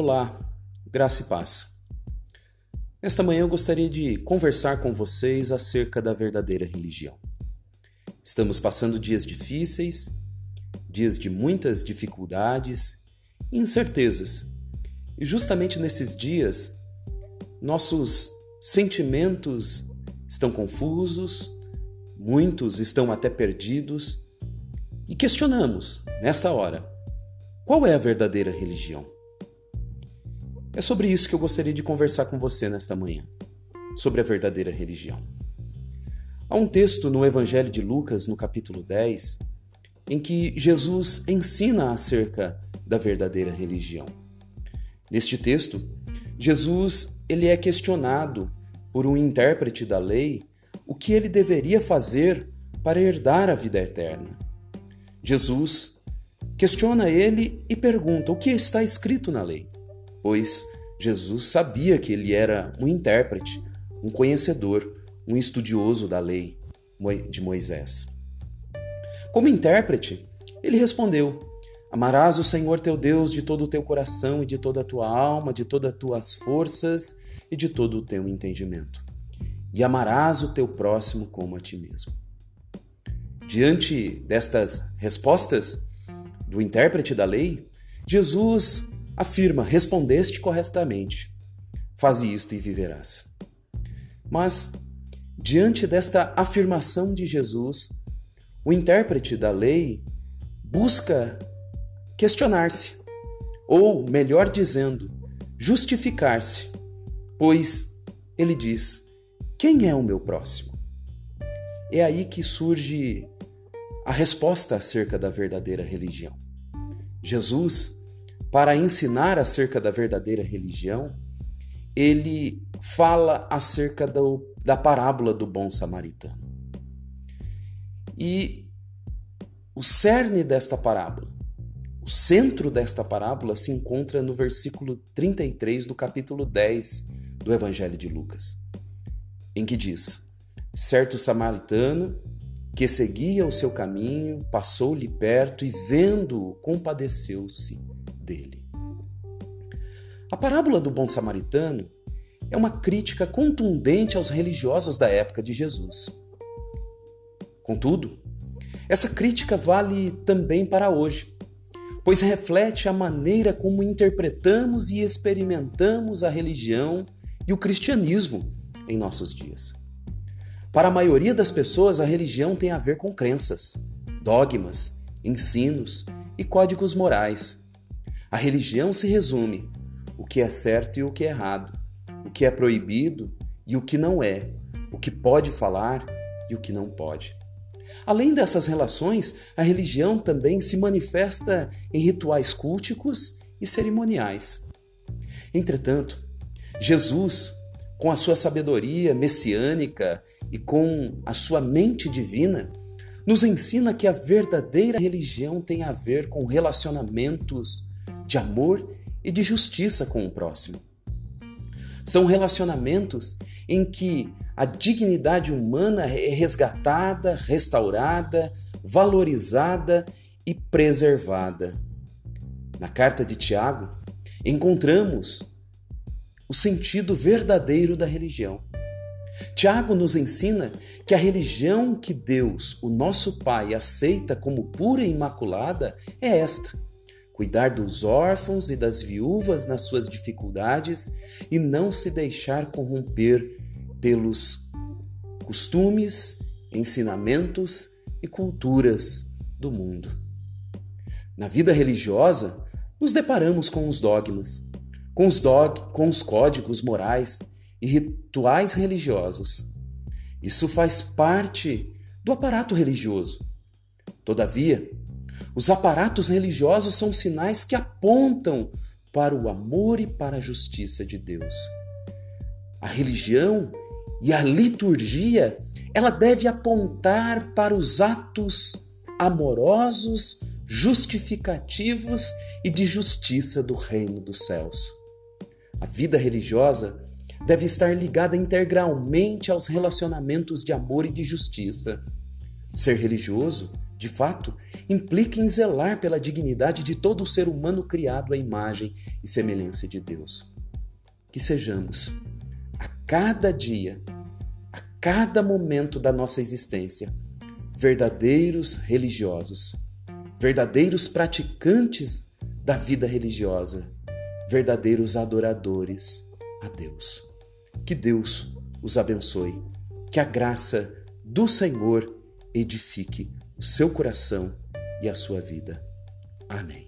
Olá, graça e paz. Esta manhã eu gostaria de conversar com vocês acerca da verdadeira religião. Estamos passando dias difíceis, dias de muitas dificuldades e incertezas. E justamente nesses dias, nossos sentimentos estão confusos, muitos estão até perdidos e questionamos, nesta hora, qual é a verdadeira religião? É sobre isso que eu gostaria de conversar com você nesta manhã, sobre a verdadeira religião. Há um texto no Evangelho de Lucas, no capítulo 10, em que Jesus ensina acerca da verdadeira religião. Neste texto, Jesus ele é questionado por um intérprete da lei o que ele deveria fazer para herdar a vida eterna. Jesus questiona ele e pergunta o que está escrito na lei, pois Jesus sabia que ele era um intérprete, um conhecedor, um estudioso da lei de Moisés. Como intérprete, ele respondeu: Amarás o Senhor teu Deus de todo o teu coração e de toda a tua alma, de todas as tuas forças e de todo o teu entendimento. E amarás o teu próximo como a ti mesmo. Diante destas respostas do intérprete da lei, Jesus afirma: Respondeste corretamente, faze isto e viverás. Mas, diante desta afirmação de Jesus, o intérprete da lei busca questionar-se, ou, melhor dizendo, justificar-se, pois ele diz: Quem é o meu próximo? É aí que surge a resposta acerca da verdadeira religião. Jesus, para ensinar acerca da verdadeira religião, ele fala acerca do, da parábola do bom samaritano. E o cerne desta parábola, o centro desta parábola se encontra no versículo 33 do capítulo 10 do Evangelho de Lucas, em que diz: Certo samaritano que seguia o seu caminho, passou-lhe perto e, vendo-o, compadeceu-se dele. A parábola do bom samaritano é uma crítica contundente aos religiosos da época de Jesus. Contudo, essa crítica vale também para hoje, pois reflete a maneira como interpretamos e experimentamos a religião e o cristianismo em nossos dias. Para a maioria das pessoas, a religião tem a ver com crenças, dogmas, ensinos e códigos morais. A religião se resume o que é certo e o que é errado, o que é proibido e o que não é, o que pode falar e o que não pode. Além dessas relações, a religião também se manifesta em rituais culticos e cerimoniais. Entretanto, Jesus com a sua sabedoria messiânica e com a sua mente divina, nos ensina que a verdadeira religião tem a ver com relacionamentos de amor e de justiça com o próximo. São relacionamentos em que a dignidade humana é resgatada, restaurada, valorizada e preservada. Na carta de Tiago, encontramos o sentido verdadeiro da religião. Tiago nos ensina que a religião que Deus, o nosso Pai, aceita como pura e imaculada é esta: cuidar dos órfãos e das viúvas nas suas dificuldades e não se deixar corromper pelos costumes, ensinamentos e culturas do mundo. Na vida religiosa, nos deparamos com os dogmas com os, dog, com os códigos morais e rituais religiosos. Isso faz parte do aparato religioso. Todavia, os aparatos religiosos são sinais que apontam para o amor e para a justiça de Deus. A religião e a liturgia, ela deve apontar para os atos amorosos, justificativos e de justiça do reino dos céus. A vida religiosa deve estar ligada integralmente aos relacionamentos de amor e de justiça. Ser religioso de fato, implica em zelar pela dignidade de todo ser humano criado à imagem e semelhança de Deus. Que sejamos, a cada dia, a cada momento da nossa existência, verdadeiros religiosos, verdadeiros praticantes da vida religiosa, verdadeiros adoradores a Deus. Que Deus os abençoe, que a graça do Senhor edifique seu coração e a sua vida. Amém.